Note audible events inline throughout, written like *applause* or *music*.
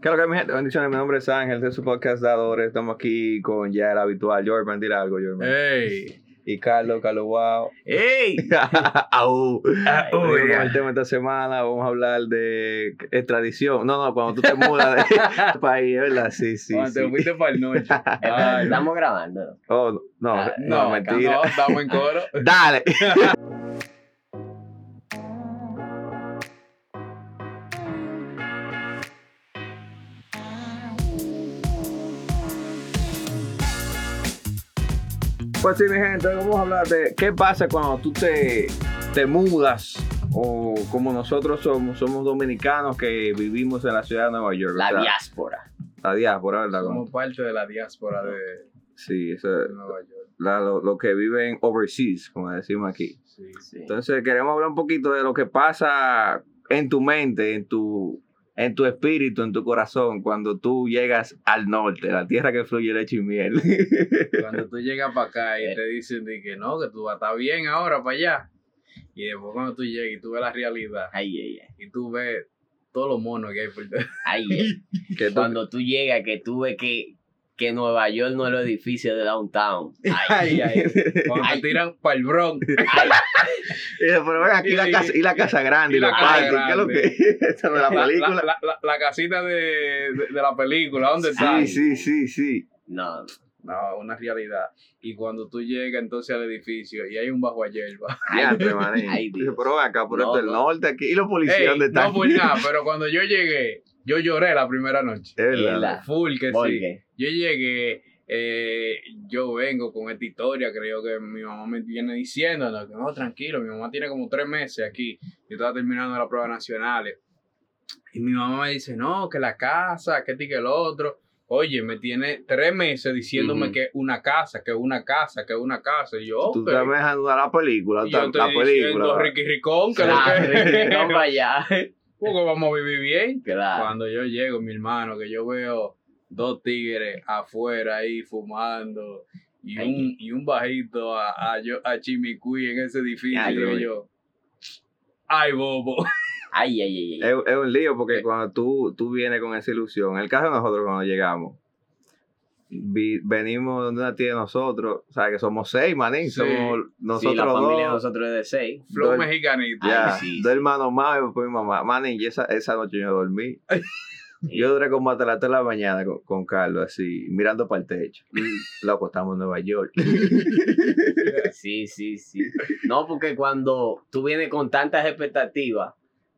Claro que mi gente, bendiciones, mi nombre es Ángel, este es su podcast Dadores, estamos aquí con ya el habitual, Jorman, dile algo, Jorman. ¡Ey! Y Carlos, Carlos Wow. ¡Ey! *laughs* Au. El tema esta semana, vamos a hablar de extradición. No, no, cuando tú te mudas de *laughs* país, ¿verdad? Sí, sí, Cuando te fuiste para el Ay, estamos grabando. Oh, no, no, Ah, no, no, mentira. No, estamos en coro. *laughs* Dale. Pues sí, mi gente, vamos a hablar de qué pasa cuando tú te, te mudas o como nosotros somos, somos dominicanos que vivimos en la ciudad de Nueva York. La o sea, diáspora. La diáspora, ¿verdad? Somos parte de la diáspora de, Sí, eso de es Nueva York. la- lo, lo que viven overseas, como decimos aquí. Sí. Sí. Entonces queremos hablar un poquito de lo que pasa en tu mente, en tu, en tu espíritu, en tu corazón, cuando tú llegas al norte, la tierra que fluye leche y miel. *laughs* Cuando tú llegas para acá y te dicen de que no, que tú vas a estar bien ahora para allá. Y después cuando tú llegas y tú ves la realidad Ay, ay, ay. y tú ves todos los monos que hay por dentro. Ay, ay. *laughs* que Cuando tú llegas, que tú ves que, que Nueva York no es el edificio de downtown. *laughs* Ay, Ay, ay. Cuando Ay. te tiran para el Bronx. *laughs* Pero ven aquí Y- la casa, y la casa grande y, y la los casa parques, ¿qué es lo grande. que es la La, película? la- la- la casita de, de, de la película, ¿dónde está? sí, sí, sí, sí. No, No, una realidad. Y cuando tú llegas entonces al edificio y hay un bajo a hierba. Ya, te maní. Ay, pero ven acá, por No, esto el no. norte aquí. ¿Y los policías Ey, dónde están? no por nada, *laughs* pero cuando yo llegué, yo lloré la primera noche. Es verdad. Ela. Full que ¿por sí. qué? Yo llegué, eh, yo vengo con esta historia, creo que mi mamá me viene diciendo, no, tranquilo, mi mamá tiene como tres meses aquí, yo estaba terminando las pruebas nacionales. Y mi mamá me dice, no, que la casa, que este y que el otro. Oye, me tiene tres meses diciéndome Ujú. que una casa, que una casa, que una casa. Y yo, Tú ok. estás dejando la película, Y yo la estoy película. Ricky Ricón, que lo Claro, que no para allá. Porque vamos a vivir bien. Claro. Cuando yo llego, mi hermano, que yo veo dos tigres afuera ahí fumando y Ay. un, y un bajito a, a, yo, a Chimicuy en ese edificio, Ay, digo yo, ay, bobo. Ay, ay, ay. ay. Es, es un lío porque Eh. cuando tú, tú vienes con esa ilusión, en el caso de nosotros cuando llegamos, vi- venimos de una tía de nosotros, o sea que somos seis, manín, Sí. somos nosotros sí, la familia de nosotros es de seis. Flow mexicanito. ya, Ay, sí, dos hermanos más y después mi mamá, manín, y esa, esa noche yo dormí. *laughs* Yo duré como hasta las 3 de la mañana con, con Carlos, así, mirando para el techo. *laughs* Loco, estamos en Nueva York. *laughs* Sí, sí, sí. No, porque cuando tú vienes con tantas expectativas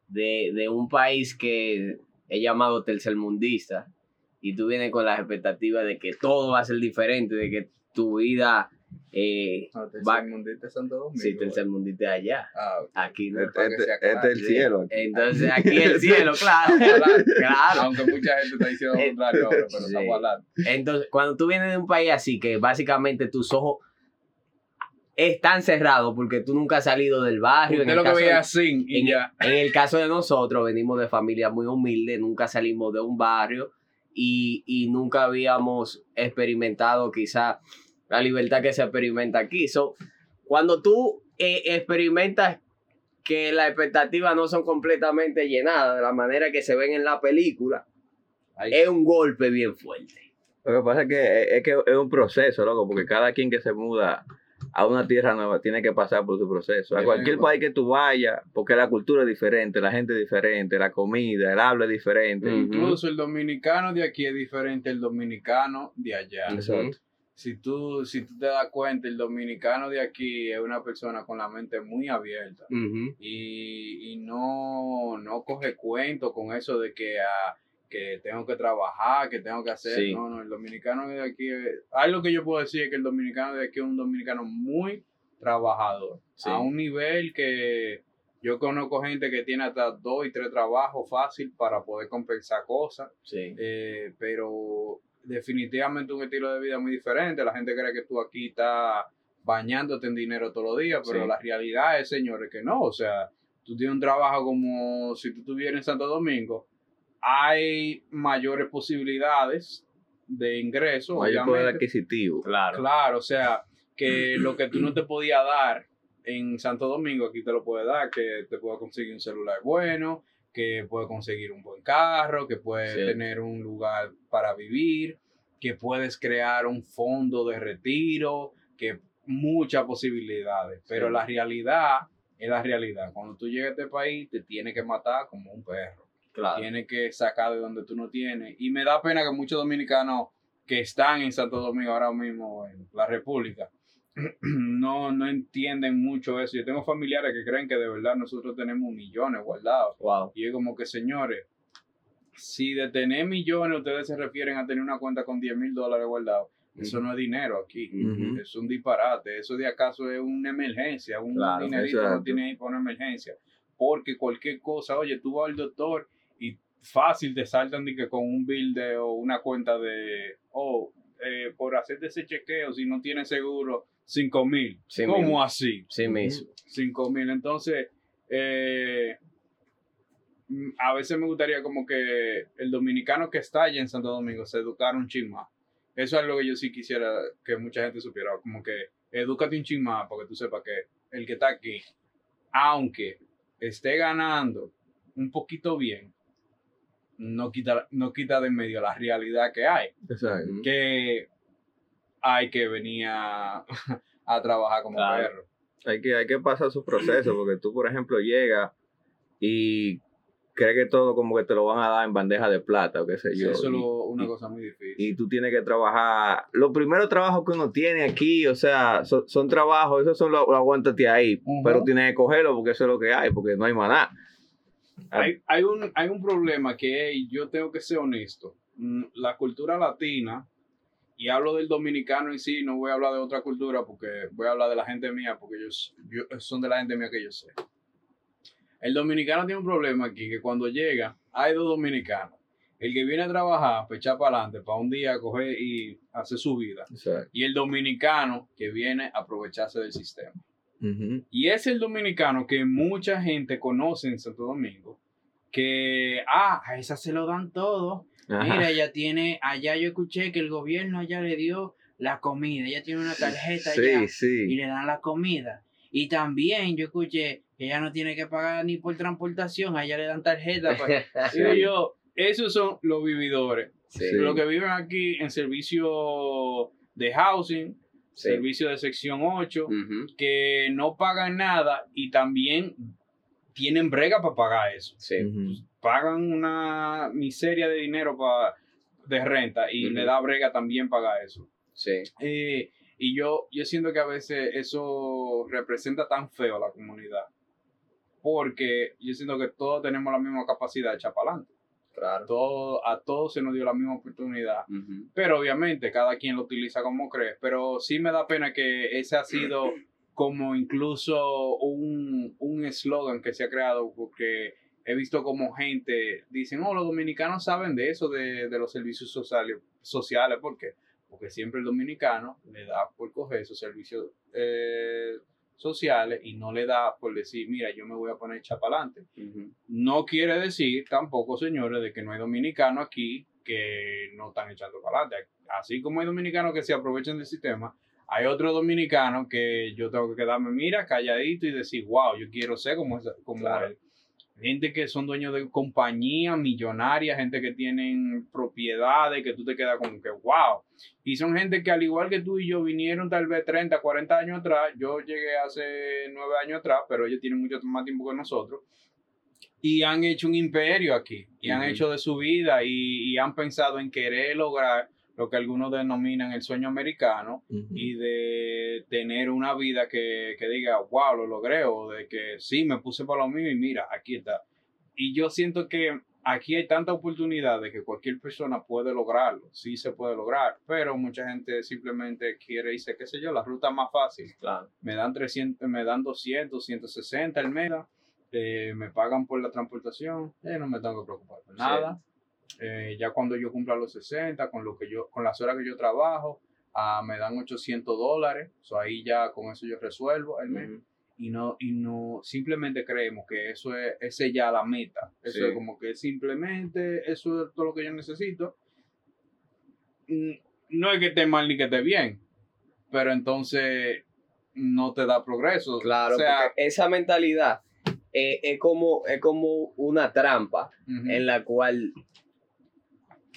de, de un país que es llamado tercermundista y tú vienes con las expectativas de que todo va a ser diferente, de que tu vida, eh, No, Va- mundiste Santo Domingo. sí, tercermundista allá, Ah, aquí no. Este, que este- este es el cielo. Entonces aquí el *laughs* cielo, claro, claro. Aunque mucha *laughs* gente está diciendo lo contrario ahora, pero sí. estamos hablando. Entonces, cuando tú vienes de un país así, que básicamente tus ojos están cerrados porque tú nunca has salido del barrio. en el lo que caso de- veía así y en, ya. en el caso de nosotros, venimos de familias muy humildes, nunca salimos de un barrio y, y nunca habíamos experimentado quizá la libertad que se experimenta aquí. So, cuando tú eh, experimentas que las expectativas no son completamente llenadas de la manera que se ven en la película, Ahí es un golpe bien fuerte. Lo que pasa es que es, que es un proceso, loco, porque cada quien que se muda a una tierra nueva tiene que pasar por su proceso. A cualquier país que tú vayas, porque la cultura es diferente, la gente es diferente, la comida, el habla es diferente. Incluso el dominicano de aquí es diferente al dominicano de allá. Exacto. Si tú, si tú te das cuenta, el dominicano de aquí es una persona con la mente muy abierta y, y no, no coge cuento con eso de que, ah, que tengo que trabajar, que tengo que hacer. Sí. No, no, el dominicano de aquí, algo que yo puedo decir es que el dominicano de aquí es un dominicano muy trabajador, Sí. a un nivel que yo conozco gente que tiene hasta dos y tres trabajos fácil para poder compensar cosas. Sí. Eh, pero definitivamente un estilo de vida muy diferente. La gente cree que tú aquí estás bañándote en dinero todos los días, pero la realidad es, señores, que no. O sea, tú tienes un trabajo como si tú estuvieras en Santo Domingo, hay mayores posibilidades de ingreso, Mayor poder adquisitivo. Claro. Claro, o sea, que lo que tú no te podías dar en Santo Domingo, aquí te lo puedes dar, que te puedo conseguir un celular bueno, que puede conseguir un buen carro, que puede Sí. tener un lugar para vivir, que puedes crear un fondo de retiro, que muchas posibilidades. Pero Sí. la realidad es la realidad. Cuando tú llegas a este país, te tiene que matar como un perro. Claro. Tiene que sacar de donde tú no tienes. Y me da pena que muchos dominicanos que están en Santo Domingo ahora mismo, en la República, *clears throat* no, no entienden mucho eso. Yo tengo familiares que creen que de verdad nosotros tenemos millones guardados. Wow. Y es como que, señores, si de tener millones ustedes se refieren a tener una cuenta con 10 mil dólares guardados, eso no es dinero aquí. Ujú. Es un disparate. Eso de acaso es una emergencia. Un Claro, dinerito exacto. tiene ahí para una emergencia. Porque cualquier cosa, oye, tú vas al doctor fácil te saltan de que con un bill de o una cuenta de, oh, eh, por hacerte ese chequeo, si no tienes seguro, 5 mil. Sí ¿Cómo mismo. así? Sí mismo. 5 mil. Entonces, eh, a veces me gustaría como que el dominicano que está allá en Santo Domingo se educara un chin más. Eso es algo que yo sí quisiera que mucha gente supiera, como que edúcate un chin más porque tú sepas que el que está aquí, aunque esté ganando un poquito bien, no quita, no quita de en medio la realidad que hay, Exacto. Que hay que venir a, *laughs* a trabajar como Claro. perro. Hay que, hay que pasar su proceso, porque tú, por ejemplo, llegas y crees que todo como que te lo van a dar en bandeja de plata o qué sé Sí, yo. eso es una y- cosa muy difícil. y tú tienes que trabajar. Los primeros trabajos que uno tiene aquí, o sea, son, son trabajos, esos son los lo aguántate ahí, pero tienes que cogerlo porque eso es lo que hay, porque no hay más nada. Hay, hay, un, hay un problema que yo tengo que ser honesto. Mm, La cultura latina, y hablo del dominicano en sí, no voy a hablar de otra cultura porque voy a hablar de la gente mía, porque ellos yo, son de la gente mía que yo sé. El dominicano tiene un problema aquí, que cuando llega, hay dos dominicanos. El que viene a trabajar, para echar para adelante, para un día coger y hacer su vida. Exacto. Y el dominicano que viene a aprovecharse del sistema. Ujú. Y es el dominicano que mucha gente conoce en Santo Domingo, que, ah, a esa se lo dan todo. Ajá. Mira, ella tiene, allá yo escuché que el gobierno allá le dio la comida, ella tiene una tarjeta allá Sí, y sí. le dan la comida. Y también yo escuché que ella no tiene que pagar ni por transportación, a ella le dan tarjeta. pa- *laughs* Digo yo, esos son los vividores. Sí. Sí. Los que viven aquí en servicio de housing, Sí. servicio de sección 8, Ujú. que no pagan nada y también tienen brega para pagar eso. Sí. Ujú. Pagan una miseria de dinero pa- de renta y le da brega también pagar eso. Sí. Eh, y yo, yo siento que a veces eso representa tan feo a la comunidad. Porque yo siento que todos tenemos la misma capacidad de echar para adelante. Claro. Todo, a todos se nos dio la misma oportunidad. Pero obviamente cada quien lo utiliza como cree. Pero sí me da pena que ese ha sido *clears throat* como incluso un un eslogan que se ha creado porque he visto como gente dicen, oh, los dominicanos saben de eso, de, de los servicios sociales. sociales. ¿Por qué? Porque siempre el dominicano le da por coger esos servicios eh, sociales y no le da por decir, mira, yo me voy a poner chapalante. Ujú. No quiere decir tampoco, señores, de que no hay dominicanos aquí que no están echando para adelante. Así como hay dominicanos que se aprovechan del sistema, hay otros dominicanos que yo tengo que quedarme, mira, calladito y decir, wow, yo quiero ser como, esa- como Claro. él. Gente que son dueños de compañías millonarias, gente que tienen propiedades, que tú te quedas como que, wow. Y son gente que al igual que tú y yo vinieron tal vez 30, 40 años atrás, yo llegué hace 9 años atrás, pero ellos tienen mucho más tiempo que nosotros. Y han hecho un imperio aquí y han hecho de su vida y, y han pensado en querer lograr lo que algunos denominan el sueño americano y de tener una vida que, que diga, wow, lo logré o de que sí, me puse para lo mío y mira, aquí está. Y yo siento que aquí hay tanta oportunidad de que cualquier persona puede lograrlo, sí se puede lograr, pero mucha gente simplemente quiere irse, qué sé yo, la ruta más fácil Claro. me dan 300, me dan 200, 160 al mes, eh, me pagan por la transportación, eh, no me tengo que preocupar por Sí. Eh, ya cuando yo cumpla los 60, con lo que yo, con las horas que yo trabajo, ah, me dan 800 dólares, so ahí ya con eso yo resuelvo el mes. Ujú. Y no, y no, simplemente creemos que eso es, esa es ya la meta. Eso Sí. es como que simplemente eso es todo lo que yo necesito. Mm, No es que esté mal ni que esté bien, pero entonces no te da progreso. Claro, o sea, esa mentalidad eh, es, como, es como una trampa en la cual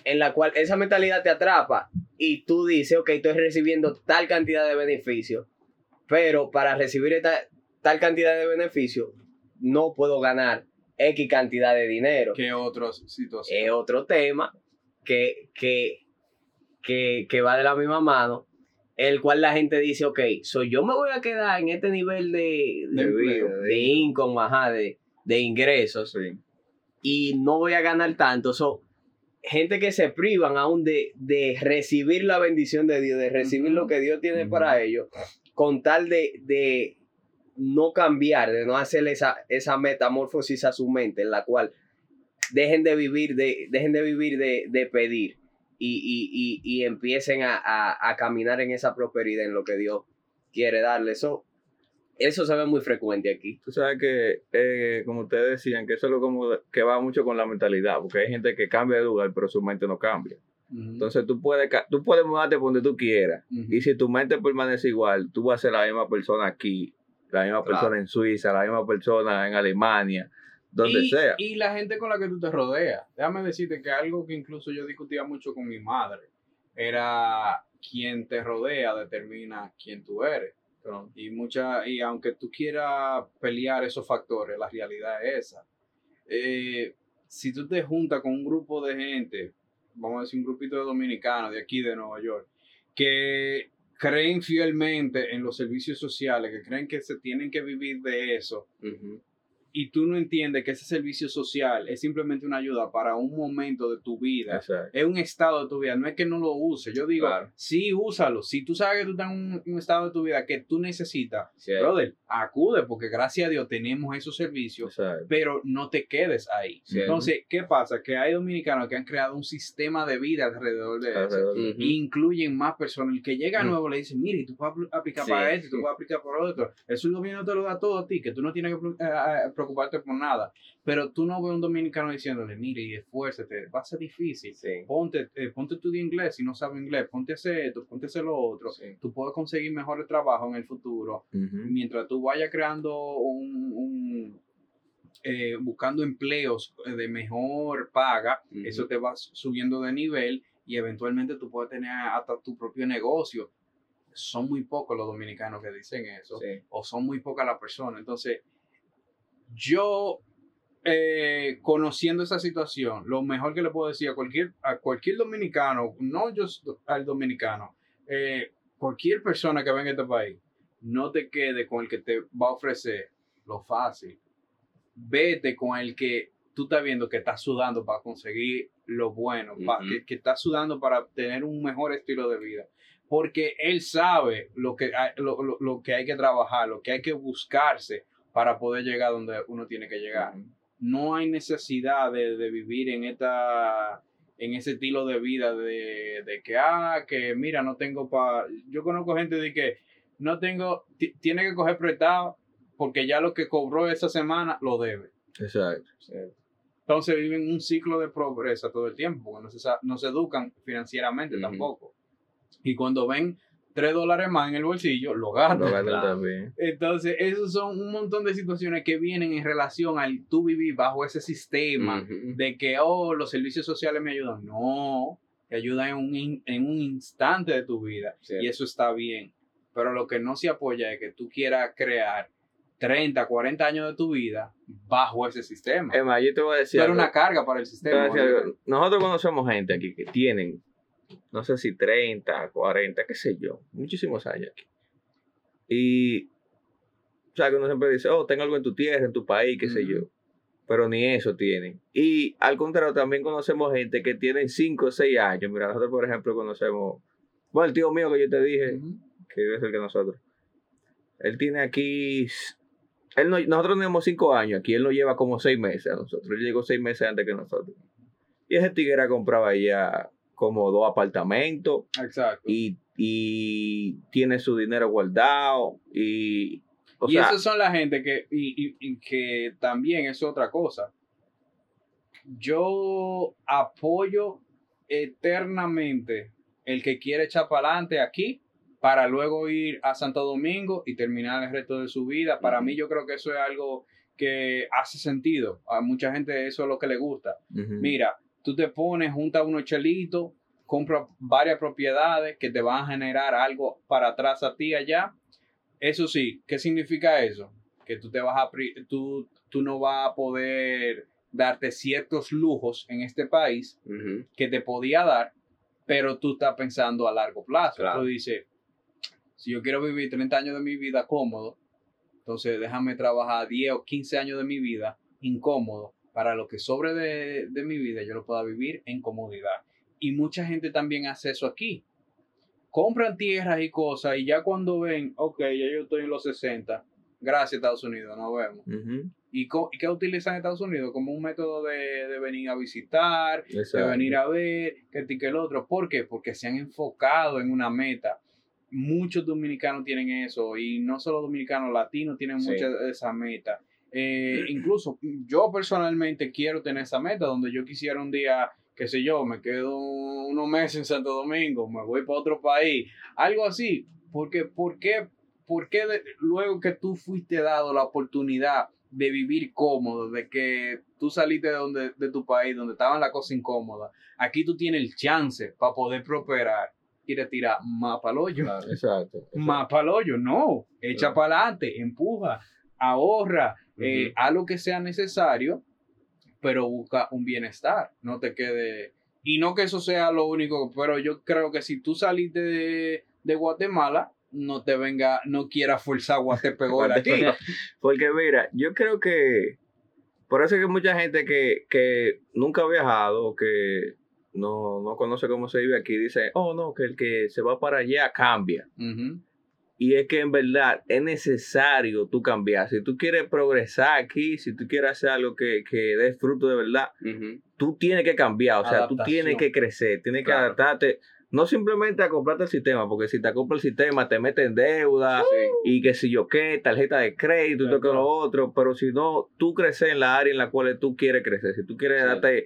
en la cual esa mentalidad te atrapa y tú dices, ok, estoy recibiendo tal cantidad de beneficios, pero para recibir esta, tal cantidad de beneficios no puedo ganar X cantidad de dinero. ¿Qué otras situaciones? Es otro tema que, que, que, que va de la misma mano, el cual la gente dice, ok, so yo me voy a quedar en este nivel de, De de, empleo, de income, ajá, de, de ingresos Sí. y no voy a ganar tanto. So, gente que se privan aún de, de recibir la bendición de Dios, de recibir lo que Dios tiene para ellos, con tal de, de no cambiar, de no hacer esa, esa metamorfosis a su mente, en la cual dejen de vivir de, dejen de, vivir de, de pedir y, y, y, y empiecen a, a, a caminar en esa prosperidad, en lo que Dios quiere darle. Eso, eso se ve muy frecuente aquí. Tú sabes que, eh, como ustedes decían, que eso es lo como que va mucho con la mentalidad, porque hay gente que cambia de lugar, pero su mente no cambia. Entonces tú puedes, tú puedes mudarte por donde tú quieras, y si tu mente permanece igual, tú vas a ser la misma persona aquí, la misma Claro. persona en Suiza, la misma persona en Alemania, donde y, sea. Y la gente con la que tú te rodeas. Déjame decirte que algo que incluso yo discutía mucho con mi madre era quien te rodea determina quién tú eres. Y mucha, y aunque tú quieras pelear esos factores, la realidad es esa. Eh, si tú te juntas con un grupo de gente, vamos a decir un grupito de dominicanos de aquí de Nueva York, que creen fielmente en los servicios sociales, que creen que se tienen que vivir de eso, y tú no entiendes que ese servicio social es simplemente una ayuda para un momento de tu vida, Exacto. es un estado de tu vida, no es que no lo uses. Yo digo, Claro. sí, úsalo. Si tú sabes que tú estás en un, un estado de tu vida que tú necesitas, Sí. brother, acude, porque gracias a Dios tenemos esos servicios, Exacto. pero no te quedes ahí. Sí. Entonces, ¿qué pasa? Que hay dominicanos que han creado un sistema de vida alrededor de eso. De- Ujú. Incluyen más personas. El que llega nuevo le dice, mire, tú puedes apl- aplicar Sí, para esto, tú puedes aplicar para otro. Eso el gobierno te lo da todo a ti, que tú no tienes que eh, preocuparte por nada. Pero tú no ves a un dominicano diciéndole, mire, y esfuérzate, va a ser difícil. Sí. Ponte, eh, ponte inglés si no sabes inglés, ponte a hacer esto, ponte a hacer lo otro. Sí. Tú puedes conseguir mejores trabajos en el futuro mientras tú vayas creando un, un, eh, buscando empleos de mejor paga, eso te va subiendo de nivel y eventualmente tú puedes tener hasta tu propio negocio. Son muy pocos los dominicanos que dicen eso, Sí. o son muy pocas las personas. Entonces, yo, eh, conociendo esa situación, lo mejor que le puedo decir a cualquier, a cualquier dominicano, no yo al dominicano, eh, cualquier persona que venga a este país, no te quede con el que te va a ofrecer lo fácil. Vete con el que tú estás viendo que está sudando para conseguir lo bueno, pa- Ujú. que, que está sudando para tener un mejor estilo de vida. Porque él sabe lo que, hay, lo, lo- lo que hay que trabajar, lo que hay que buscarse para poder llegar donde uno tiene que llegar. No hay necesidad de, de vivir en esta en ese estilo de vida de, de que, ah, que mira, no tengo para... Yo conozco gente de que no tengo, ti- tiene que coger prestado porque ya lo que cobró esa semana lo debe. Exacto. Entonces viven un ciclo de pobreza todo el tiempo, porque no se, no se educan financieramente tampoco. Y cuando ven tres dólares más en el bolsillo, lo gastan. Lo gastan también. Entonces, esos son un montón de situaciones que vienen en relación al tú vivir bajo ese sistema de que, oh, los servicios sociales me ayudan. No, te ayudan en un, in- en un instante de tu vida Sí. y eso está bien. Pero lo que no se apoya es que tú quieras crear 30, 40 años de tu vida bajo ese sistema. Es más, yo te voy a decir. Pero algo. una carga para el Te voy sistema. a decir algo. Nosotros conocemos gente aquí que tienen, no sé si 30, 40, qué sé yo, muchísimos años aquí. Y, o sea, que uno siempre dice, oh, ten algo en tu tierra, en tu país, qué sé Ujú. yo. Pero ni eso tienen. Y al contrario, también conocemos gente que tienen 5 o 6 años. Mira, nosotros, por ejemplo, conocemos, bueno, el tío mío que yo te dije, Ujú. que debe ser que nosotros. Él tiene aquí. Él no, nosotros tenemos cinco años aquí, él nos lleva como seis meses a nosotros. Él llegó seis meses antes que nosotros. Y ese tigre ha comprado ya como dos apartamentos Exacto. y, y tiene su dinero guardado. Y, o y sea, esas son la gente que, y, y- y que también es otra cosa. Yo apoyo eternamente el que quiere echar para adelante aquí para luego ir a Santo Domingo y terminar el resto de su vida. Para mí yo creo que eso es algo que hace sentido. A mucha gente eso es lo que le gusta. Mira, tú te pones, juntas unos chelitos, compras varias propiedades que te van a generar algo para atrás a ti allá. Eso sí, ¿qué significa eso? Que tú te vas a tú, tú no vas a poder darte ciertos lujos en este país que te podía dar, pero tú estás pensando a largo plazo. Claro. Tú dices, si yo quiero vivir 30 años de mi vida cómodo, entonces déjame trabajar 10 o 15 años de mi vida incómodo para lo que sobre de, de mi vida yo lo pueda vivir en comodidad. Y mucha gente también hace eso aquí. Compran tierras y cosas y ya cuando ven, ok, ya yo estoy en los 60, gracias Estados Unidos, nos vemos. Ujú. ¿Y co- y qué utilizan Estados Unidos? Como un método de, de venir a visitar, de venir a ver, que este y que el otro. ¿Por qué? Porque se han enfocado en una meta. Muchos dominicanos tienen eso, y no solo dominicanos, latinos tienen Sí. mucha de esa meta. Eh, incluso yo personalmente quiero tener esa meta donde yo quisiera un día, qué sé yo, me quedo unos meses en Santo Domingo, me voy para otro país, algo así. Porque, ¿por qué, por qué de- luego que tú fuiste dado la oportunidad de vivir cómodo, de que tú saliste de, donde, de tu país, donde estaban las cosas incómodas, aquí tú tienes el chance para poder prosperar y te tirar más para el hoyo. Claro. Exacto. exacto. Más para el hoyo, no. Echa Claro. para adelante, empuja, ahorra, eh, haz lo que sea necesario, pero busca un bienestar. No te quede. Y no que eso sea lo único, pero yo creo que si tú saliste de, de Guatemala, no te venga, no quiera forzar Guatepegol aquí. *laughs* Porque mira, yo creo que por eso es que mucha gente que, que nunca ha viajado, que no, no conoce cómo se vive aquí, dice, oh no, que el que se va para allá cambia. Y es que en verdad es necesario tú cambiar. Si tú quieres progresar aquí, si tú quieres hacer algo que, que dé fruto de verdad, tú tienes que cambiar. O sea, tú tienes que crecer, tienes que adaptarte. No simplemente a comprarte el sistema, porque si te compras el sistema te mete en deuda Sí. y que si yo qué, tarjeta de crédito y todo lo otro, pero si no, tú creces en la área en la cual tú quieres crecer. Si tú quieres Sí. darte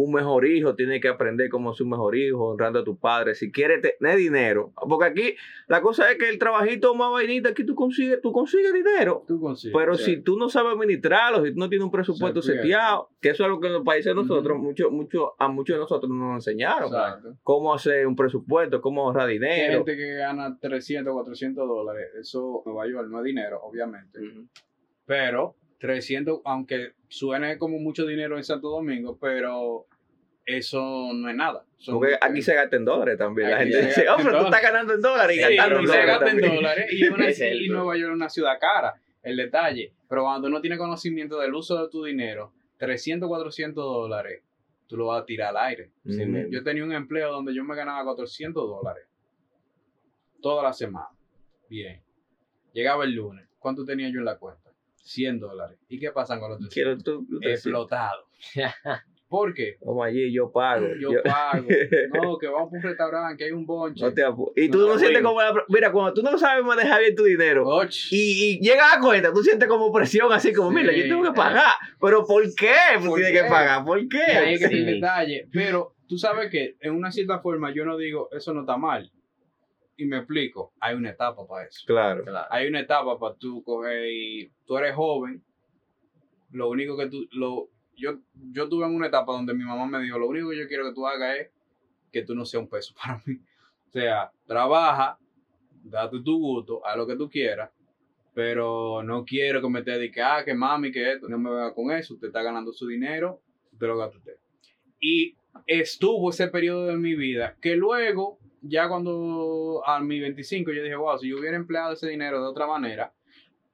un mejor hijo, tienes que aprender cómo ser un mejor hijo, honrando a tus padres. Si quieres tener dinero, porque aquí la cosa es que el trabajito más vainita, aquí tú consigues, tú consigues dinero. Tú consigues. Pero si tú no sabes administrarlo, si tú no tienes un presupuesto seteado, que eso es lo que en los países de nosotros, mucho, mucho, a muchos de nosotros nos enseñaron. Exacto. Cómo hacer un presupuesto, cómo ahorrar Hay dinero. gente que gana 300, 400 dólares. Eso en Nueva York no es dinero, obviamente. Pero 300, aunque suene como mucho dinero en Santo Domingo, pero eso no es nada. Son- Porque aquí se gasta en dólares también. La gente dice, oh, pero tú estás dólares". ganando en dólares y Sí, gastando en se gasta en dólares y, una- *laughs* Nueva York es una ciudad cara, el detalle. Pero cuando uno tiene conocimiento del uso de tu dinero, 300, 400 dólares, tú lo vas a tirar al aire. Mismo. Yo tenía un empleo donde yo me ganaba 400 dólares toda la semana. Bien. Llegaba el lunes. ¿Cuánto tenía yo en la cuenta? 100 dólares. ¿Y qué pasan con los 300? Quiero Explotado. *laughs* ¿Por qué? Vamos allí, yo pago. Yo Yo- pago. *laughs* No, que vamos para un restaurante, que hay un bonche. no te apu- y tú No no, te sientes como la... Mira, cuando tú no sabes manejar bien tu dinero y, y llegas a cuenta, tú sientes como presión así como, Sí. mira, yo tengo que pagar. Pero ¿por qué? Pues ¿Por tienes qué? que pagar. ¿Por qué? Y ahí es que Sí. detalle. Pero tú sabes que en una cierta forma yo no digo eso no está mal. Y me explico. Hay una etapa para eso. Claro. Claro. Hay una etapa para tú coger y tú eres joven. Lo único que tú. Lo, yo, yo tuve en una etapa donde mi mamá me dijo: Lo único que yo quiero que tú hagas es que tú no seas un peso *laughs* para mí. O sea, trabaja, date tu gusto, haz lo que tú quieras. Pero no quiero que me te dediques, ah, que mami, que esto, no me venga con eso. Usted está ganando su dinero, usted lo gasta usted. Y estuvo ese periodo de mi vida que luego, ya cuando a mi 25, yo dije, wow, si yo hubiera empleado ese dinero de otra manera,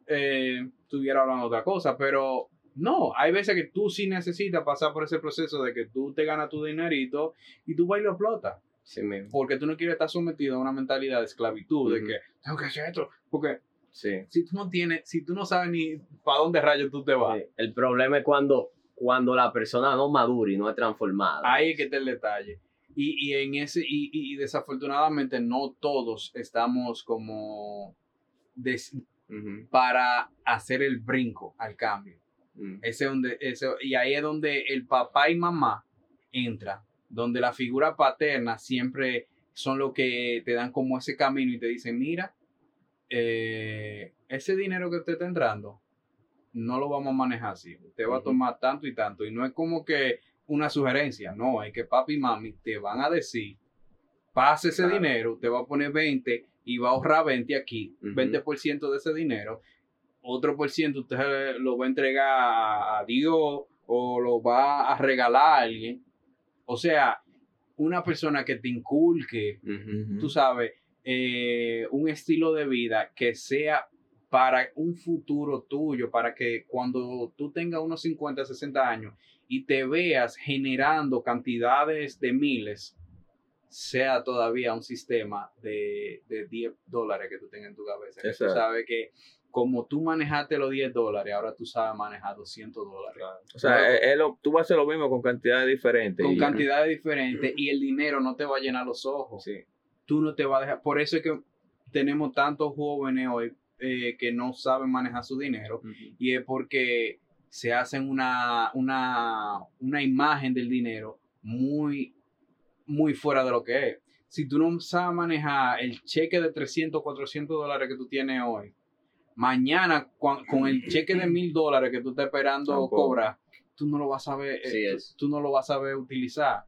eh, estuviera hablando de otra cosa. Pero no, hay veces que tú sí necesitas pasar por ese proceso de que tú te ganas tu dinerito y tú vas y lo explotas. Sí mismo. Porque tú no quieres estar sometido a una mentalidad de esclavitud, de que tengo que hacer esto. Porque Sí. si tú no tienes, si tú no sabes ni para dónde rayos tú te vas, Sí. El problema es cuando, cuando la persona no madura y no es transformada. ahí es que está el detalle. Y, y en ese, y, y desafortunadamente no todos estamos como des- para hacer el brinco al cambio. Mm. Ese donde, ese, y ahí es donde el papá y mamá entra, donde la figura paterna siempre son los que te dan como ese camino y te dicen, mira, eh, ese dinero que usted está entrando, no lo vamos a manejar así. Usted va a tomar tanto y tanto. Y no es como que una sugerencia, no, es que papi y mami te van a decir, pase ese Claro. dinero, usted va a poner 20 y va a ahorrar 20 aquí, Ujú. 20% de ese dinero, otro por ciento usted lo va a entregar a, Dios o lo va a regalar a alguien. O sea, una persona que te inculque tú sabes, eh, un estilo de vida que sea para un futuro tuyo, para que cuando tú tengas unos 50, 60 años y te veas generando cantidades de miles, sea todavía un sistema de, de 10 dólares que tú tengas en tu cabeza. Que tú sabes que como tú manejaste los 10 dólares, ahora tú sabes manejar 200 dólares. O sea, es- es lo- tú vas a hacer lo mismo con cantidades diferentes. Con y- cantidades diferentes y el dinero no te va a llenar los ojos. Sí. tú no te vas a dejar. Por eso es que tenemos tantos jóvenes hoy eh, que no saben manejar su dinero Ujú. y es porque se hacen una, una, una imagen del dinero muy, muy fuera de lo que es. Si tú no sabes manejar el cheque de 300, 400 dólares que tú tienes hoy, mañana con el cheque de mil dólares que tú estás esperando Tampoco. cobrar, tú no lo vas a saber, eh, tú- no lo vas a saber utilizar.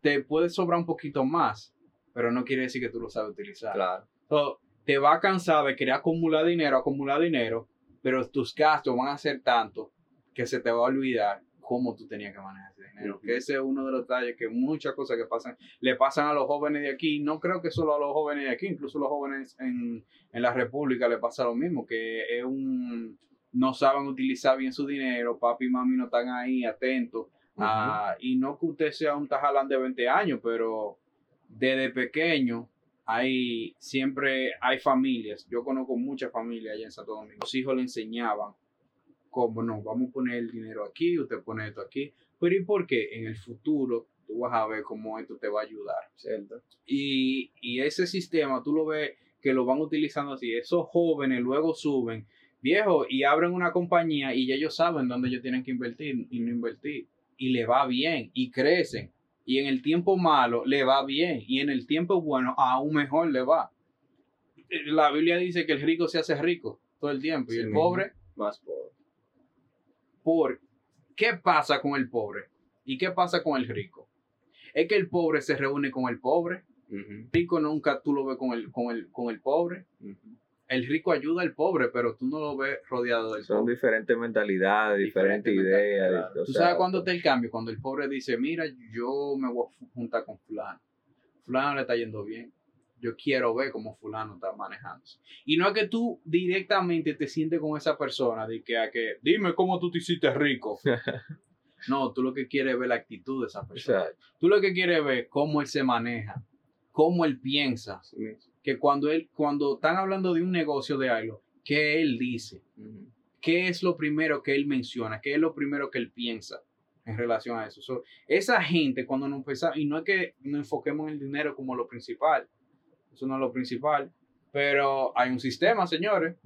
Te puede sobrar un poquito más, pero no quiere decir que tú lo sabes utilizar. Claro. So, te va a cansar de querer acumular dinero, acumular dinero, pero tus gastos van a ser tantos que se te va a olvidar cómo tú tenías que manejar ese dinero. Que ese es uno de los detalles que muchas cosas que pasan, le pasan a los jóvenes de aquí. No creo que solo a los jóvenes de aquí, incluso a los jóvenes en, en la República le pasa lo mismo, que es un no saben utilizar bien su dinero, papi y mami no están ahí atentos. Y no que usted sea un tajalán de 20 años, pero desde pequeño hay siempre hay familias. Yo conozco muchas familias allá en Santo Domingo. Los hijos le enseñaban cómo no, vamos a poner el dinero aquí, usted pone esto aquí. Pero ¿y por qué? En el futuro tú vas a ver cómo esto te va a ayudar. Cierto. Y, y ese sistema, tú lo ves que lo van utilizando así. Esos jóvenes luego suben, viejo, y abren una compañía y ya ellos saben dónde ellos tienen que invertir y no invertir. Y le va bien y crecen. Y en el tiempo malo le va bien. Y en el tiempo bueno aún mejor le va. Eh, La Biblia dice que el rico se hace rico todo el tiempo y Sí el mismo. pobre Más pobre. Por qué pasa con el pobre y qué pasa con el rico. Es que el pobre se reúne con el pobre Ujú. rico nunca tú lo ves con el, con el, con el pobre. El rico ayuda al pobre, pero tú no lo ves rodeado del Son pobre. diferentes mentalidades, diferentes Diferentes ideas. mentalidades, o ¿Tú sea, sabes cuándo está el cambio? Cuando el pobre dice, mira, yo me voy a juntar con fulano. Fulano le está yendo bien. Yo quiero ver cómo fulano está manejándose. Y no es que tú directamente te sientes con esa persona de que, a que dime cómo tú te hiciste rico. *laughs* no, tú lo que quieres es ver la actitud de esa persona. Tú lo que quieres ver cómo él se maneja, cómo él piensa, que cuando él, cuando están hablando de un negocio de algo, ¿qué él dice? ¿Qué es lo primero que él menciona? ¿Qué es lo primero que él piensa en relación a eso? So, esa gente, cuando nos empezamos, y no es que nos enfoquemos en el dinero como lo principal, eso no es lo principal, pero hay un sistema, señores,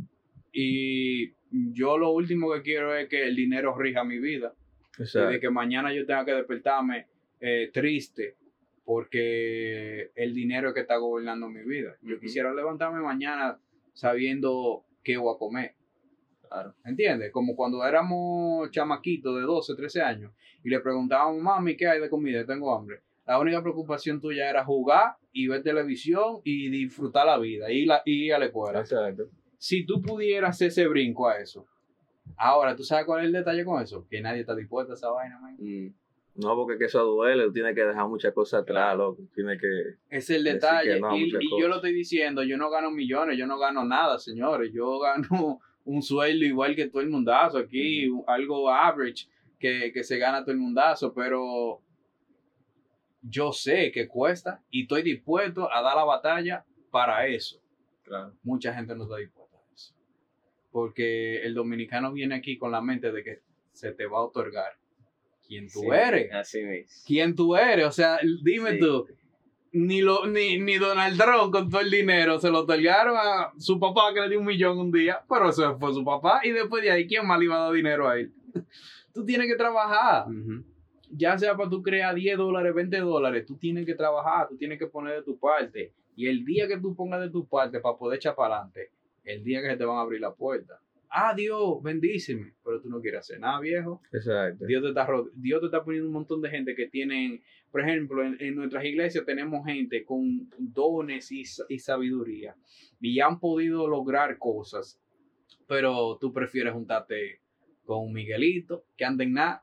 y yo lo último que quiero es que el dinero rija mi vida o y de que mañana yo tenga que despertarme eh, triste porque el dinero es que está gobernando mi vida. Yo quisiera levantarme mañana sabiendo qué voy a comer. Claro. ¿Entiendes? Como cuando éramos chamaquitos de 12, 13 años y le preguntábamos, mami, ¿qué hay de comida? Tengo hambre. La única preocupación tuya era jugar y ver televisión y disfrutar la vida y, la, y ir a la escuela. exacto. Si tú pudieras hacer ese brinco a eso, ahora, ¿tú sabes cuál es el detalle con eso? Que nadie está dispuesto a esa vaina, man. Mm. No, porque que eso duele, tú tienes que dejar muchas cosas atrás, loco. Tienes que. Es el detalle. no y yo lo estoy diciendo, yo no gano millones, yo no gano nada, señores. Yo *laughs* gano un sueldo igual que todo el mundazo aquí, algo average que, que se gana todo el mundazo, pero yo sé que cuesta y estoy dispuesto a dar la batalla para eso. Claro. Mucha gente no está dispuesta a eso. Porque el dominicano viene aquí con la mente de que se te va a otorgar quién tú Sí, eres. Así mismo. ¿Quién tú eres? O sea, dime Sí. tú. Ni, lo, ni, ni Donald Trump con todo el dinero se lo otorgaron a su papá que le dio un millón un día, pero eso fue su papá y después de ahí, ¿quién más le iba a dar dinero a él? *laughs* Tú tienes que trabajar, Ujú. Ya sea para tú crear 10 dólares, 20 dólares, tú tienes que trabajar, tú tienes que poner de tu parte. Y el día que tú pongas de tu parte para poder echar para adelante, el día que se te van a abrir la puerta. ah, Dios, bendíceme, pero tú no quieres hacer nada, viejo. Exacto. Dios te está, Dios te está poniendo un montón de gente que tienen, por ejemplo, en, en nuestras iglesias tenemos gente con dones y, y sabiduría y han podido lograr cosas, pero tú prefieres juntarte con un Miguelito que anda en nada,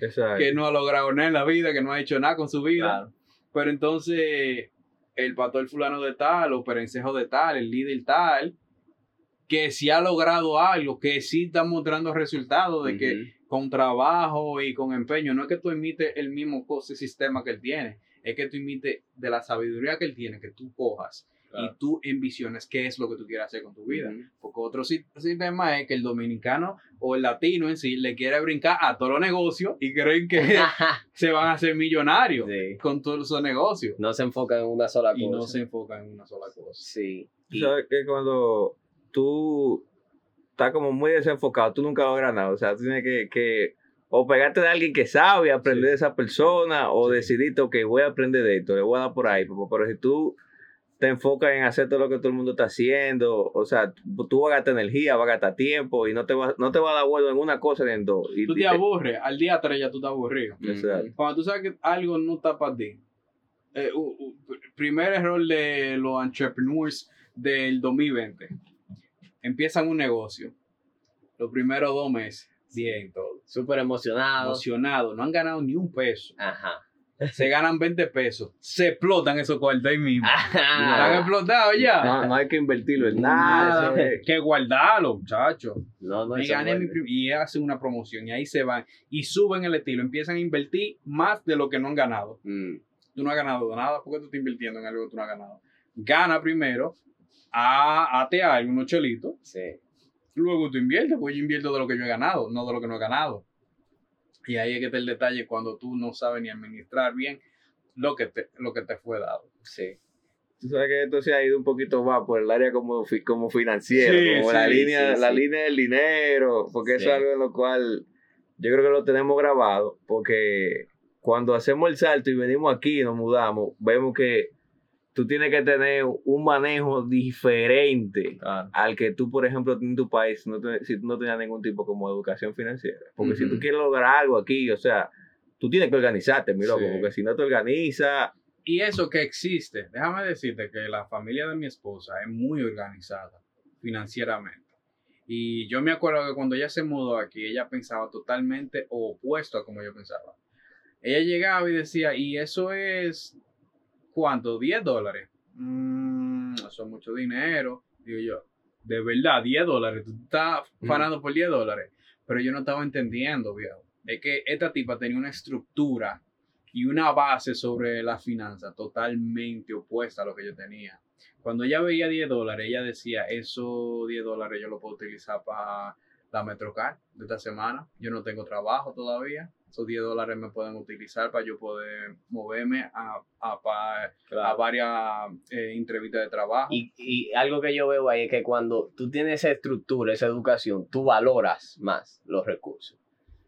Exacto. que no ha logrado nada en la vida, que no ha hecho nada con su vida. Claro. Pero entonces, el pastor fulano de tal, o perencejo de tal, el líder tal, que sí ha logrado algo, que sí está mostrando resultados de que con trabajo y con empeño, no es que tú imites el mismo sistema que él tiene, es que tú imites de la sabiduría que él tiene, que tú cojas Claro. y tú envisiones qué es lo que tú quieres hacer con tu vida. Porque otro si- sistema es que el dominicano o el latino en sí le quiere brincar a todos los negocios y creen que *laughs* se van a hacer millonarios Sí. con todos esos negocios No se enfocan en una sola cosa. y no se enfocan en una sola cosa. Sí. Y- sabes que cuando tú estás como muy desenfocado, tú nunca logras nada. O sea, tú tienes que, que o pegarte de alguien que sabe, aprender Sí. de esa persona, o Sí. decidirte, ok, voy a aprender de esto, le voy a dar por ahí. Pero, pero si tú te enfocas en hacer todo lo que todo el mundo está haciendo, o sea, tú, vas a gastar energía, vas a gastar tiempo y no te va, no te va a dar vuelo en una cosa ni en dos. Y, Tú y te aburres, al día 3 ya tú estás aburrido. Exacto. Cuando tú sabes que algo no está para ti. eh, primer error de los entrepreneurs del 2020. Empiezan un negocio. Los primeros dos meses, bien todo. Súper emocionado. Emocionados, no han ganado ni un peso. Ajá. Se ganan 20 pesos. Se explotan esos cuartos ahí mismo. Están Ajá. explotados ya. No, no hay que invertirlo en Nada, nada. eso es- que guardarlo, muchachos. No, no, y gané mi y hacen una promoción y ahí se van y suben el estilo, empiezan a invertir más de lo que no han ganado. Mm, Tú no has ganado nada porque tú estás invirtiendo en algo que tú no has ganado. Gana primero, a, ate algo, unos chelitos, sí. luego tú inviertes, pues yo invierto de lo que yo he ganado, no de lo que no he ganado. Y ahí es que está el detalle cuando tú no sabes ni administrar bien lo que te, lo que te fue dado. Sí. Tú sabes que esto se ha ido un poquito más por el área como, como financiera, Sí, como sí, la, línea, sí, la línea del dinero, porque eso es algo en lo cual yo creo que lo tenemos grabado, porque cuando hacemos el salto y venimos aquí y nos mudamos, vemos que tú tienes que tener un manejo diferente Claro. al que tú, por ejemplo, en tu país, no te- si tú no tenías ningún tipo como de educación financiera. Porque si tú quieres lograr algo aquí, o sea, tú tienes que organizarte, mi loco, Sí. porque si no te organizas, Y eso que existe, déjame decirte que la familia de mi esposa es muy organizada financieramente. Y yo me acuerdo que cuando ella se mudó aquí, ella pensaba totalmente opuesto a como yo pensaba. Ella llegaba y decía, ¿y eso es cuánto? ¿10 dólares? "Mm, eso es mucho dinero. Digo yo, de verdad, 10 dólares. Tú estás fanando por 10 dólares. Pero yo no estaba entendiendo, viejo. Es que esta tipa tenía una estructura y una base sobre la finanza totalmente opuesta a lo que yo tenía. Cuando ella veía 10 dólares, ella decía, esos 10 dólares yo lo puedo utilizar para la Metrocar de esta semana. Yo no tengo trabajo todavía. Esos 10 dólares me pueden utilizar para yo poder moverme a, a, pa- a varias eh, entrevistas de trabajo. Y, y algo que yo veo ahí es que cuando tú tienes esa estructura, esa educación, tú valoras más los recursos.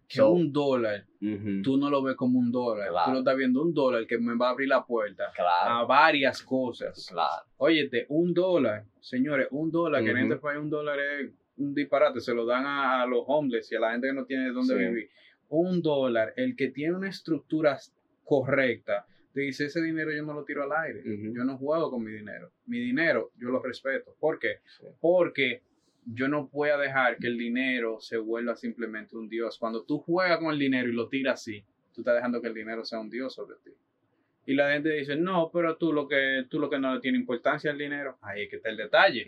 que So, un dólar, ujú, tú no lo ves como un dólar. Claro. Tú lo estás viendo un dólar que me va a abrir la puerta a varias cosas. claro. Óyete, un dólar, señores, un dólar, que en este país un dólar es un disparate, se lo dan a, a los homeless y a la gente que no tiene dónde Sí. vivir. Un dólar, el que tiene una estructura correcta, te dice, ese dinero yo no lo tiro al aire, yo no juego con mi dinero. Mi dinero, yo lo respeto. ¿Por qué? Sí. Porque yo no voy a dejar que el dinero se vuelva simplemente un dios. Cuando tú juegas con el dinero y lo tiras así, tú estás dejando que el dinero sea un dios sobre ti. Y la gente dice, no, pero tú lo que, tú lo que no le tiene importancia al dinero, ahí es que está el detalle.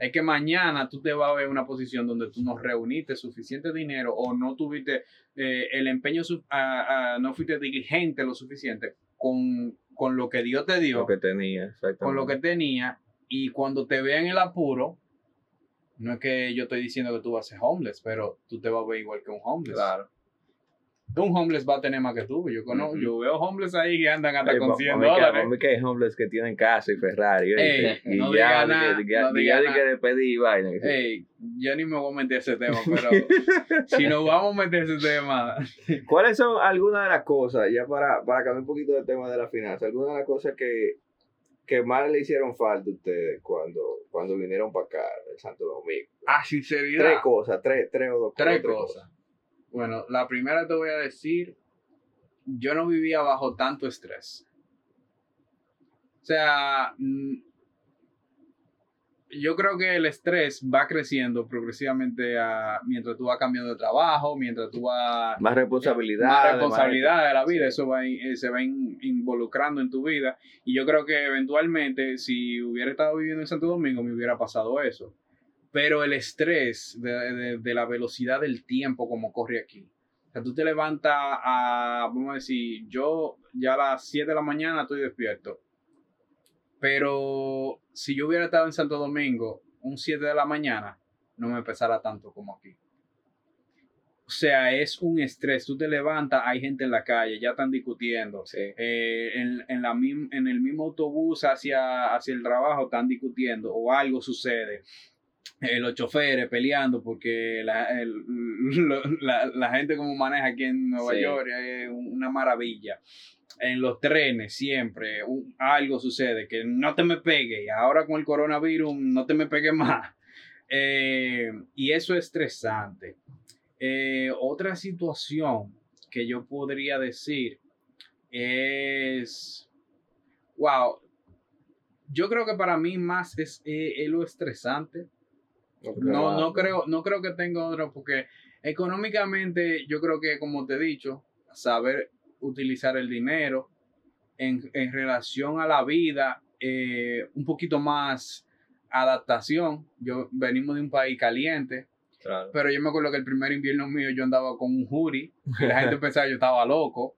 Es que mañana tú te vas a ver en una posición donde tú no reuniste suficiente dinero o no tuviste eh, el empeño, a- no fuiste diligente lo suficiente con, con lo que Dios te dio lo que tenía, exactamente. con lo que tenía y cuando te vean el apuro, no es que yo estoy diciendo que tú vas a ser homeless, pero tú te vas a ver igual que un homeless. Claro. Un homeless va a tener más que tú. Yo conozco, yo veo homeless ahí que andan hasta Ey, con pa- 100 pa' mí que- dólares. mí que hay homeless que tienen casa y Ferrari. Ey, y no ya, diga de nada, que- que- no que- de nada. que despedir y vaina. Ey, yo ni me voy a meter ese tema, *laughs* pero si nos vamos a meter ese tema, ¿Cuáles son algunas de las cosas, ya para, para cambiar un poquito del tema de la finanza, algunas de las cosas que, que más le hicieron falta a ustedes cuando, cuando vinieron para acá, de Santo Domingo? A sinceridad. Tres cosas, tres, tres o dos Tres tres cosas. Bueno, la primera te voy a decir, yo no vivía bajo tanto estrés. O sea, mm, yo creo que el estrés va creciendo progresivamente a- mientras tú vas cambiando de trabajo, mientras tú vas Más responsabilidad. más responsabilidad de la vida, eso va, eh, se va in- involucrando en tu vida. Y yo creo que eventualmente, si hubiera estado viviendo en Santo Domingo, me hubiera pasado eso. Pero el estrés de, de- de la velocidad del tiempo como corre aquí. O sea, tú te levantas a, vamos a decir, yo ya a las 7 de la mañana estoy despierto. Pero si yo hubiera estado en Santo Domingo un 7 de la mañana, no me pesara tanto como aquí. O sea, es un estrés. Tú te levantas, hay gente en la calle, ya están discutiendo. Sí. Eh, en, en, la en el mismo autobús hacia, hacia el trabajo están discutiendo o algo sucede. Eh, los choferes peleando porque la, el- *laughs* lo- la, la gente como maneja aquí en Nueva Sí. York es una maravilla. En los trenes siempre un- algo sucede, que no te me pegue y ahora con el coronavirus no te me pegue más. *laughs* Eh, y eso es estresante. Eh, otra situación que yo podría decir es, wow, yo creo que para mí más es, es lo estresante. No, no creo, no creo que tenga otro, porque económicamente yo creo que, como te he dicho, saber utilizar el dinero en, en relación a la vida, eh, un poquito más adaptación. Yo venimos de un país caliente, Claro. pero yo me acuerdo que el primer invierno mío yo andaba con un hoodie y la gente *laughs* pensaba que yo estaba loco.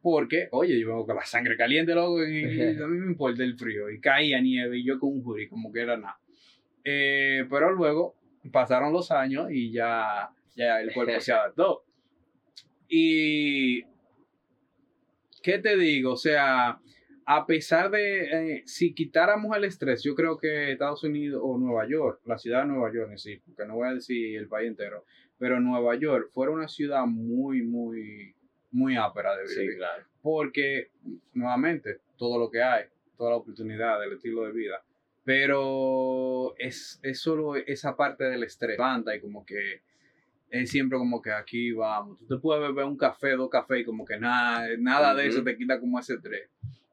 Porque, oye, yo vengo con la sangre caliente, loco, y, y *laughs* a mí me importa el frío. Y caía nieve y yo con un hoodie, como que era nada. Eh, pero luego pasaron los años y ya, ya el cuerpo se *laughs* adaptó. Y, ¿qué te digo? O sea, a pesar de, eh, si quitáramos el estrés, yo creo que Estados Unidos o Nueva York, la ciudad de Nueva York en sí, porque no voy a decir el país entero, pero Nueva York fuera una ciudad muy, muy, muy ápera de Sí, vivir. claro. Porque, nuevamente, todo lo que hay, toda la oportunidad del estilo de vida, pero es, es solo esa parte del estrés, levanta y como que es siempre como que aquí vamos. Tú te puedes beber un café, dos cafés y como que nada, nada de eso te quita como ese estrés.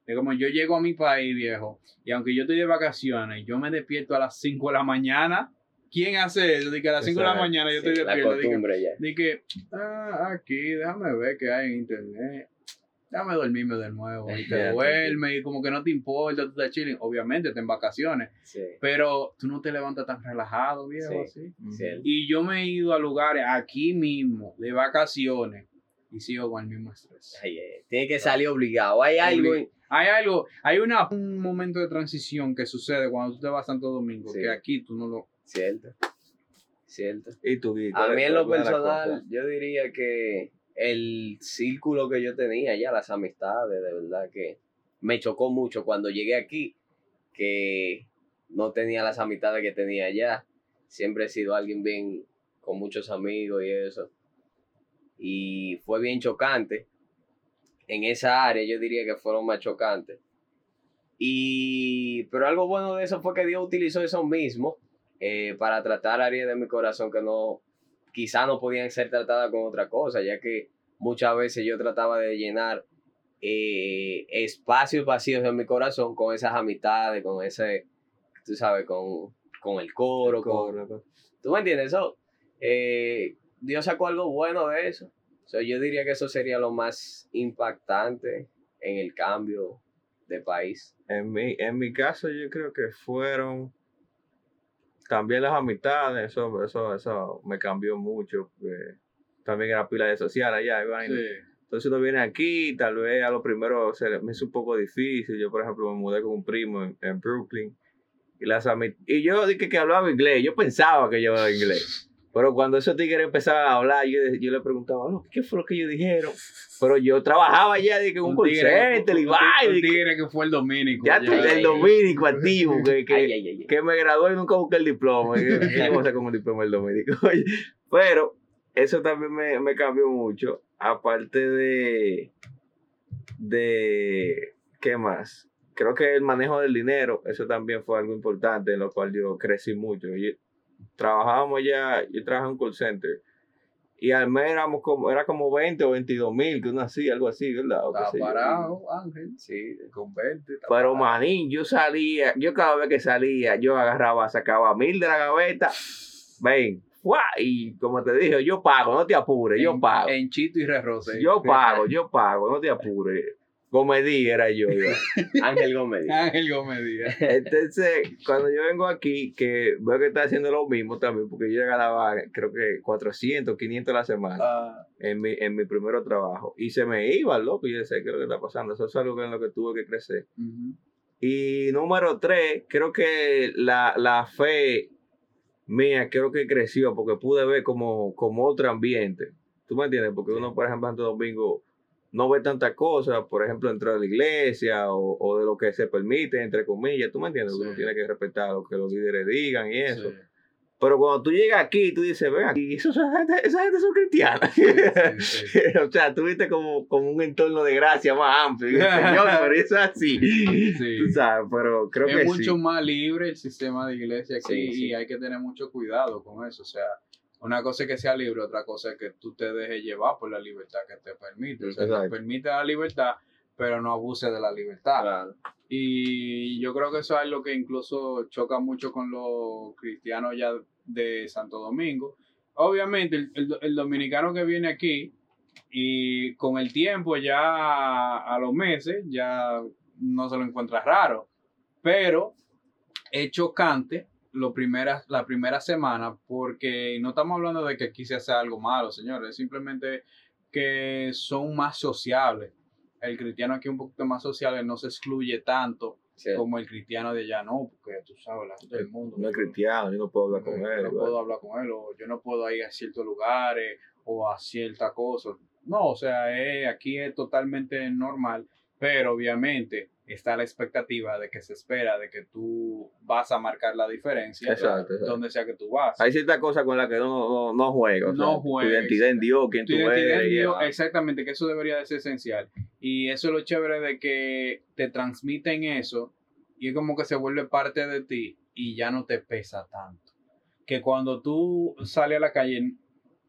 Es como yo llego a mi país, viejo, y aunque yo estoy de vacaciones, yo me despierto a las 5 de la mañana. ¿Quién hace eso? De que a las 5 de la mañana yo Sí, estoy la despierto. de que- costumbre ya. de que, ah, aquí, déjame ver qué hay en internet. Déjame dormirme de nuevo. *laughs* Y te duermes y como que no te importa, tú estás chilling. Obviamente, estás en vacaciones, Sí. pero tú no te levantas tan relajado, viejo, Sí. así. Y yo me he ido a lugares aquí mismo, de vacaciones, y sigo con el mismo estrés. Ay, ay, Tiene que salir obligado. Hay algo. Hay algo, hay una, un momento de transición que sucede cuando tú te vas a Santo Domingo, Sí. que aquí tú no lo... Cierto. Cierto. ¿Y tú, A mí en lo personal, yo diría que el círculo que yo tenía ya, las amistades, de verdad que me chocó mucho cuando llegué aquí, que no tenía las amistades que tenía allá. Siempre he sido alguien bien, con muchos amigos y eso. Y fue bien chocante. En esa área yo diría que fueron más chocantes. Y, pero algo bueno de eso fue que Dios utilizó eso mismo eh, para tratar áreas de mi corazón que no, quizá no podían ser tratadas con otra cosa, ya que muchas veces yo trataba de llenar eh, espacios vacíos en mi corazón con esas amistades, con ese, tú sabes, con, con el coro, ¿Tú me entiendes? Eso, eh, Dios sacó algo bueno de eso. So, yo diría que eso sería lo más impactante en el cambio de país. En mi, en mi caso, yo creo que fueron también las amistades, eso, eso, eso me cambió mucho. porque también era pila de social allá. vaina. Entonces uno viene aquí, tal vez a lo primero se me hizo un poco difícil. Yo, por ejemplo, me mudé con un primo en, en Brooklyn. Y, las y yo dije que hablaba inglés. Yo pensaba que yo hablaba inglés. Pero cuando esos tigres empezaban a hablar, yo, yo le preguntaba, "No, ¿qué fue lo que ellos dijeron? Pero yo trabajaba ya de que un un tigre- un y que- tigre que fue el dominico. ya ya. el dominico activo, que, que, Ay, ay, ay, que me gradué y nunca busqué el diploma. ¿Qué qué vamos a hacer con el diploma del dominico? *laughs* Pero eso también me, me cambió mucho. Aparte de. de ¿Qué más? creo que el manejo del dinero, eso también fue algo importante en lo cual yo crecí mucho. Yo, trabajábamos ya, yo trabajaba en un call center y al mes éramos como, era como 20 o 22 mil que uno hacía, algo así, ¿verdad? O Está yo. parado, Ángel. Sí, con 20. está Pero parado. manín, yo salía, yo cada vez que salía, yo agarraba, sacaba mil de la gaveta, ven, ¡fua! y como te dije, yo pago, no te apures, yo En- pago. En Chito y Re. Yo *laughs* pago, yo pago, no te apures. Comedí era yo. ya. *laughs* Ángel Gómez. Ángel Gómez Díaz. Entonces, cuando yo vengo aquí, que veo que está haciendo lo mismo también, porque yo ganaba, creo que 400, 500 a la semana Ah, en mi, en mi primer trabajo. Y se me iba, loco, y yo decía, ¿qué es lo que está pasando? Eso es algo en lo que tuve que crecer. Y número tres, creo que la, la fe mía creo que creció porque pude ver como, como otro ambiente. ¿Tú me entiendes? Porque uno, por ejemplo, en Santo Domingo no ve tantas cosas, por ejemplo, dentro de la iglesia o, o de lo que se permite, entre comillas. ¿Tú me entiendes? Sí. Uno tiene que respetar lo que los líderes digan y eso. Sí. Pero cuando tú llegas aquí, tú dices, ven aquí, esa gente, esa gente son cristianas. *laughs* sí, o sea, tú viste como, como un entorno de gracia más amplio. *laughs* Señor, pero eso es así. Sí. Tú sabes, pero creo es que mucho sí. más libre el sistema de iglesia aquí y hay que tener mucho cuidado con eso. O sea, una cosa es que sea libre, otra cosa es que tú te dejes llevar por la libertad que te permite. O sea, te permite la libertad, pero no abuse de la libertad. Claro. Y yo creo que eso es lo que incluso choca mucho con los cristianos ya de Santo Domingo. Obviamente, el, el- el dominicano que viene aquí y con el tiempo ya a los meses ya no se lo encuentra raro, pero es chocante lo primeras, la primera semana porque no estamos hablando de que aquí se hace algo malo, señores, es simplemente que son más sociables. El cristiano aquí un poquito más sociable, no se excluye tanto Sí. como el cristiano de allá, no, porque tú sabes, la gente del mundo. No es cristiano, yo no puedo hablar con yo él. no puedo hablar con él, o yo no puedo ir a ciertos lugares o a ciertas cosas. No, o sea, eh, aquí es totalmente normal, pero obviamente está la expectativa de que se espera de que tú vas a marcar la diferencia Exacto, exacto. donde sea que tú vas. Hay ciertas cosas con las que no, no o No sea, juega, Tu identidad en Dios, quién Tu tú identidad eres. Dios, exactamente, que eso debería de ser esencial. Y eso es lo chévere de que te transmiten eso y es como que se vuelve parte de ti y ya no te pesa tanto. Que cuando tú sales a la calle,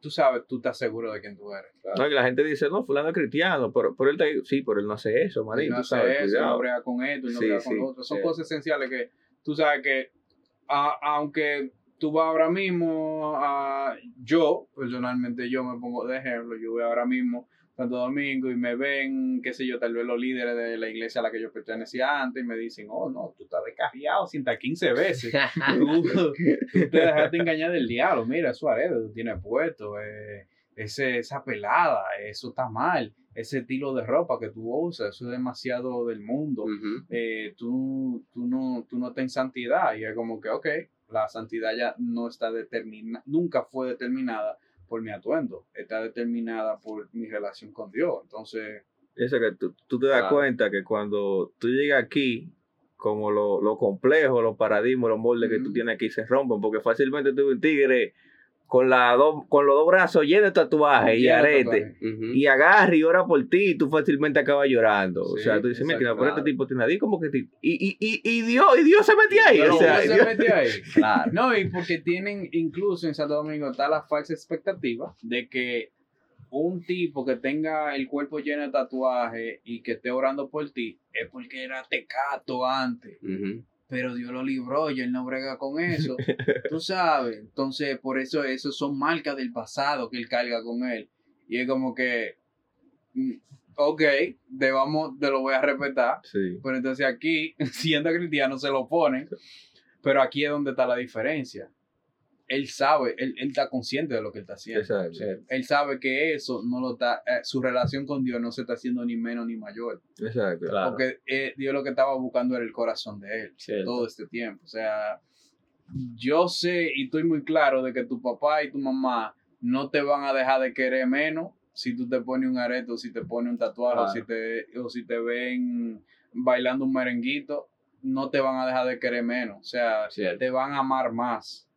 tú sabes, tú estás seguro de quién tú eres. No, y la gente dice, no, fulano es cristiano, pero, pero él te, sí, pero él no hace eso, marín, no tú hace sabes, eso, no brega con esto, no Sí, brega con sí, lo otro. Son sí. cosas esenciales que tú sabes que a- aunque tú vas ahora mismo a yo, personalmente yo me pongo de ejemplo, yo voy ahora mismo Santo Domingo y me ven, qué sé yo, tal vez los líderes de la iglesia a la que yo pertenecía antes y me dicen, oh no, tú estás descarriado 115 veces. *laughs* tú, tú te dejaste engañar del diablo, mira, Suárez, tú tienes puesto, eh, ese, esa pelada, eso está mal, ese estilo de ropa que tú usas, eso es demasiado del mundo, eh, tú, tú, no, tú no estás en santidad, y es como que, ok, la santidad ya no está determinada, nunca fue determinada por mi atuendo, está determinada por mi relación con Dios, entonces, Eso que tú, tú te das Claro. cuenta que cuando tú llegas aquí, como lo, lo complejo, los paradigmas, los moldes que tú tienes aquí se rompen, porque fácilmente tú un tigre con, la dos- con los dos brazos llenos de tatuajes y ya no te aretes. pares. Ujú. y agarra y ora por ti y tú fácilmente acabas llorando. o sea, tú dices, mira, exacto. pero este tipo tiene nadie como que... Y, y, y, y Dios, y Dios se metió ahí. Dios o sea, Dios se Dios- metió ahí. *laughs* Claro. No, y porque tienen, incluso en Santo Domingo está la falsa expectativa de que un tipo que tenga el cuerpo lleno de tatuajes y que esté orando por ti es porque era tecato antes, Ujú. Pero Dios lo libró y él no brega con eso, *laughs* tú sabes. Entonces, por eso eso son marcas del pasado que él carga con él. Y es como que, mm, ok, te, vamos, te lo voy a respetar, Sí. pero entonces aquí, *laughs* siendo cristiano, se lo ponen. Pero aquí es donde está la diferencia. Él sabe, él, él está consciente de lo que él está haciendo. Exacto. Sí. Él sabe que eso no lo está, eh, su relación con Dios no se está haciendo ni menos ni mayor. Exacto. Claro. Porque eh, Dios lo que estaba buscando era el corazón de él Cierto. todo este tiempo. O sea, yo sé y estoy muy claro de que tu papá y tu mamá no te van a dejar de querer menos si tú te pones un arete o si te pones un tatuaje o, si te, o si te ven bailando un merenguito, no te van a dejar de querer menos. O sea, Cierto. te van a amar más.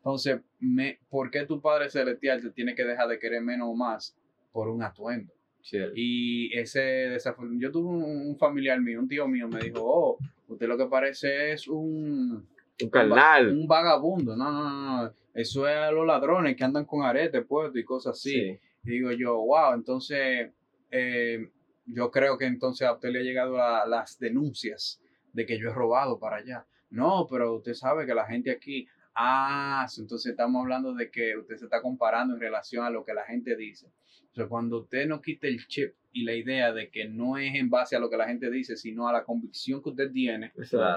Entonces, me, ¿por qué tu Padre Celestial te tiene que dejar de querer menos o más por un atuendo? Cierto. Y ese desafor- yo tuve un, un familiar mío, un tío mío, me dijo, oh, usted lo que parece es un, Un carnal. un vagabundo. No, no, no, no. Eso es a los ladrones que andan con aretes puestos y cosas así. Sí. Y digo yo, wow, entonces eh, yo creo que entonces a usted le ha llegado la- las denuncias de que yo he robado para allá. No, pero usted sabe que la gente aquí, ah, entonces estamos hablando de que usted se está comparando en relación a lo que la gente dice. O sea, cuando usted no quite el chip y la idea de que no es en base a lo que la gente dice, sino a la convicción que usted tiene,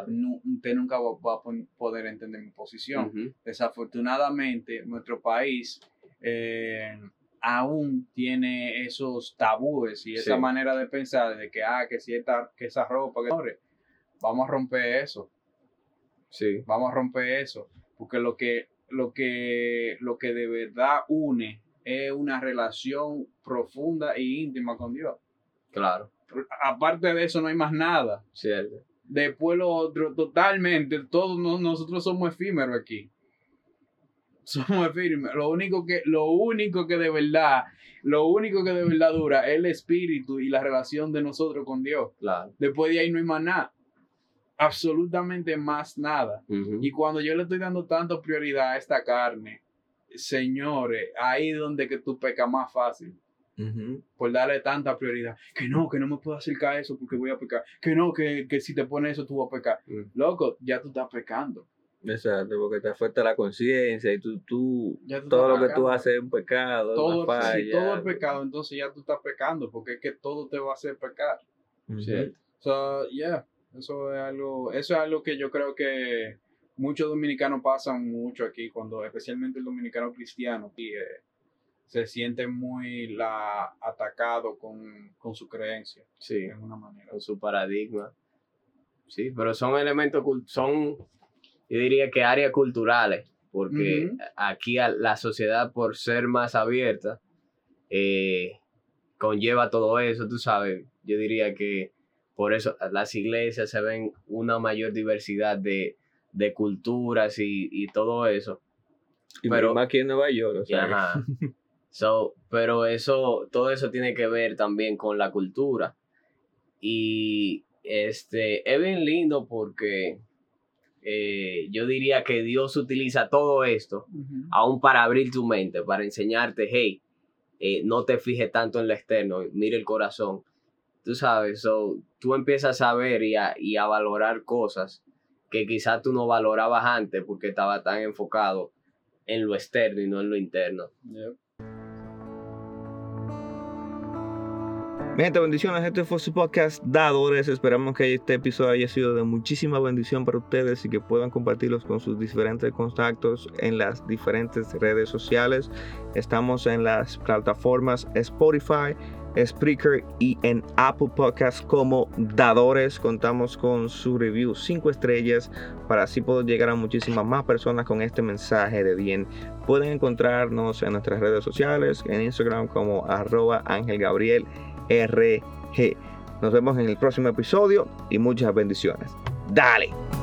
no- usted nunca va, va a poder entender mi posición desafortunadamente nuestro país eh, aún tiene esos tabúes y esa Sí. manera de pensar de que ah que si esta, que esa ropa que vamos a romper eso Sí. vamos a romper eso porque lo que lo que lo que de verdad une es una relación profunda e íntima con Dios Claro. aparte de eso no hay más nada Cierto. Después lo otro, totalmente, todos no- nosotros somos efímeros aquí. *laughs* Somos efímeros. Lo único que, lo único que de verdad, lo único que de verdad dura es el espíritu y la relación de nosotros con Dios. Claro. Después de ahí no hay más nada. Absolutamente más nada. Ujú. Y cuando yo le estoy dando tanta prioridad a esta carne, señores, ahí es donde que tú pecas más fácil por darle tanta prioridad. Que no, que no me puedo acercar a eso porque voy a pecar. Que no, que, que si te pones eso tú vas a pecar. Loco, ya tú estás pecando. Exacto, porque te afecta la conciencia y tú, tú todo lo que tú haces es un pecado, Todo, una si falla. todo es pecado, entonces ya tú estás pecando porque es que todo te va a hacer pecar. Cierto. So, yeah, eso es algo, eso es algo que yo creo que muchos dominicanos pasan mucho aquí, cuando especialmente el dominicano cristiano, y eh, se siente muy la, atacado con, con su creencia, Sí. de alguna manera. con su paradigma. Sí, pero son elementos, son, yo diría que áreas culturales, porque aquí la sociedad, por ser más abierta, eh, conlleva todo eso, tú sabes. Yo diría que por eso las iglesias se ven una mayor diversidad de, de culturas y, y todo eso. Y Pero- más aquí en Nueva York, o sea, Ajá. *laughs* So, pero eso, todo eso tiene que ver también con la cultura. Y este es bien lindo porque eh, yo diría que Dios utiliza todo esto Ujú. aún para abrir tu mente, para enseñarte, hey, eh, no te fijes tanto en lo externo, mire el corazón. Tú sabes, so, tú empiezas a ver y a, y a valorar cosas que quizás tú no valorabas antes porque estaba tan enfocado en lo externo y no en lo interno. Yep. Mi gente, bendiciones. Este fue su podcast Dadores. Esperamos que este episodio haya sido de muchísima bendición para ustedes y que puedan compartirlos con sus diferentes contactos en las diferentes redes sociales. Estamos en las plataformas Spotify, Spreaker y en Apple Podcasts como Dadores. Contamos con su review 5 estrellas para así poder llegar a muchísimas más personas con este mensaje de bien. Pueden encontrarnos en nuestras redes sociales, en Instagram como arroba RG. Nos vemos en el próximo episodio y muchas bendiciones. Dale.